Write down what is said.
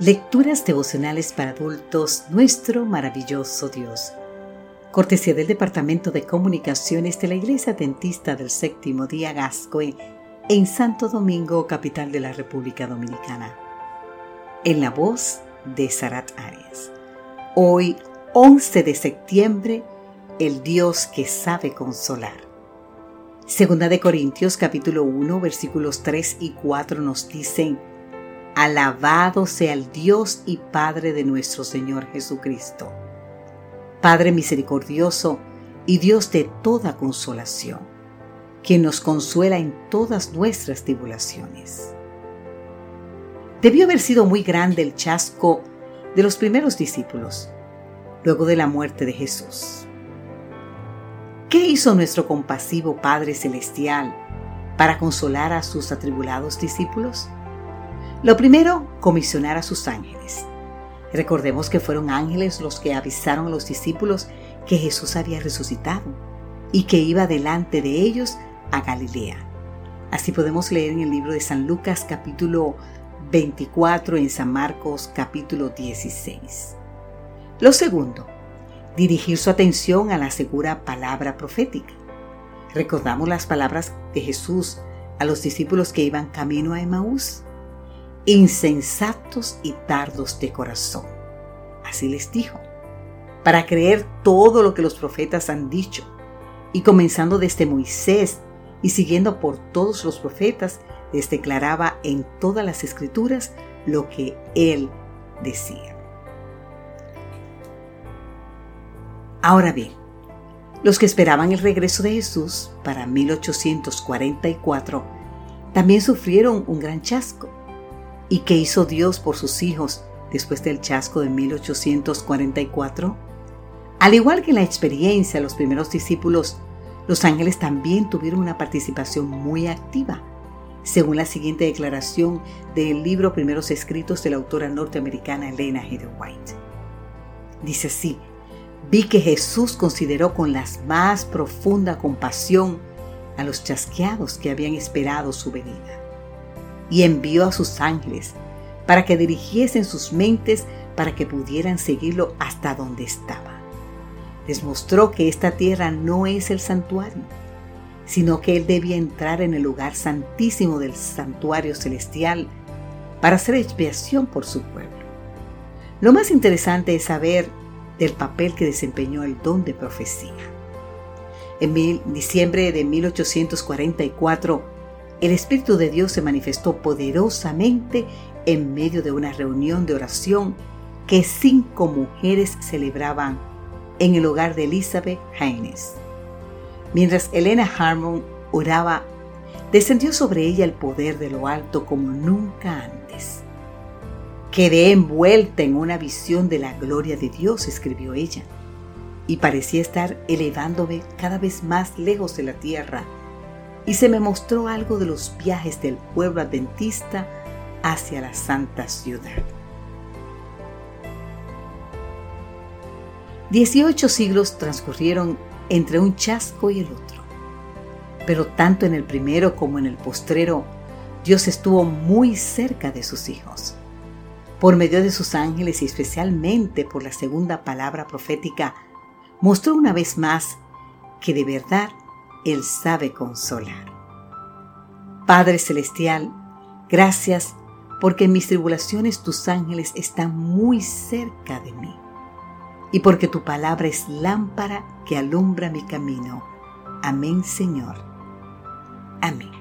Lecturas devocionales para adultos, nuestro maravilloso Dios. Cortesía del Departamento de Comunicaciones de la Iglesia Dentista del Séptimo Día Gascoe en Santo Domingo, capital de la República Dominicana. En la voz de Sarat Arias. Hoy, 11 de septiembre, el Dios que sabe consolar. Segunda de Corintios capítulo 1 versículos 3 y 4 nos dicen, Alabado sea el Dios y Padre de nuestro Señor Jesucristo. Padre misericordioso y Dios de toda consolación, quien nos consuela en todas nuestras tribulaciones. Debió haber sido muy grande el chasco de los primeros discípulos, luego de la muerte de Jesús. ¿Qué hizo nuestro compasivo Padre Celestial para consolar a sus atribulados discípulos? Lo primero, comisionar a sus ángeles. Recordemos que fueron ángeles los que avisaron a los discípulos que Jesús había resucitado y que iba delante de ellos a Galilea. Así podemos leer en el libro de San Lucas capítulo 24 en San Marcos capítulo 16. Lo segundo, dirigir su atención a la segura palabra profética. Recordamos las palabras de Jesús a los discípulos que iban camino a Emaús insensatos y tardos de corazón. Así les dijo, para creer todo lo que los profetas han dicho, y comenzando desde Moisés y siguiendo por todos los profetas, les declaraba en todas las escrituras lo que él decía. Ahora bien, los que esperaban el regreso de Jesús para 1844 también sufrieron un gran chasco ¿Y qué hizo Dios por sus hijos después del chasco de 1844? Al igual que en la experiencia de los primeros discípulos, los ángeles también tuvieron una participación muy activa, según la siguiente declaración del libro Primeros Escritos de la autora norteamericana Elena G. White. Dice así, vi que Jesús consideró con la más profunda compasión a los chasqueados que habían esperado su venida y envió a sus ángeles para que dirigiesen sus mentes para que pudieran seguirlo hasta donde estaba. Les mostró que esta tierra no es el santuario, sino que él debía entrar en el lugar santísimo del santuario celestial para hacer expiación por su pueblo. Lo más interesante es saber del papel que desempeñó el don de profecía. En diciembre de 1844, el Espíritu de Dios se manifestó poderosamente en medio de una reunión de oración que cinco mujeres celebraban en el hogar de Elizabeth Haynes. Mientras Elena Harmon oraba, descendió sobre ella el poder de lo alto como nunca antes. Quedé envuelta en una visión de la gloria de Dios, escribió ella, y parecía estar elevándome cada vez más lejos de la tierra y se me mostró algo de los viajes del pueblo adventista hacia la santa ciudad. Dieciocho siglos transcurrieron entre un chasco y el otro, pero tanto en el primero como en el postrero, Dios estuvo muy cerca de sus hijos. Por medio de sus ángeles y especialmente por la segunda palabra profética, mostró una vez más que de verdad él sabe consolar. Padre Celestial, gracias porque en mis tribulaciones tus ángeles están muy cerca de mí y porque tu palabra es lámpara que alumbra mi camino. Amén, Señor. Amén.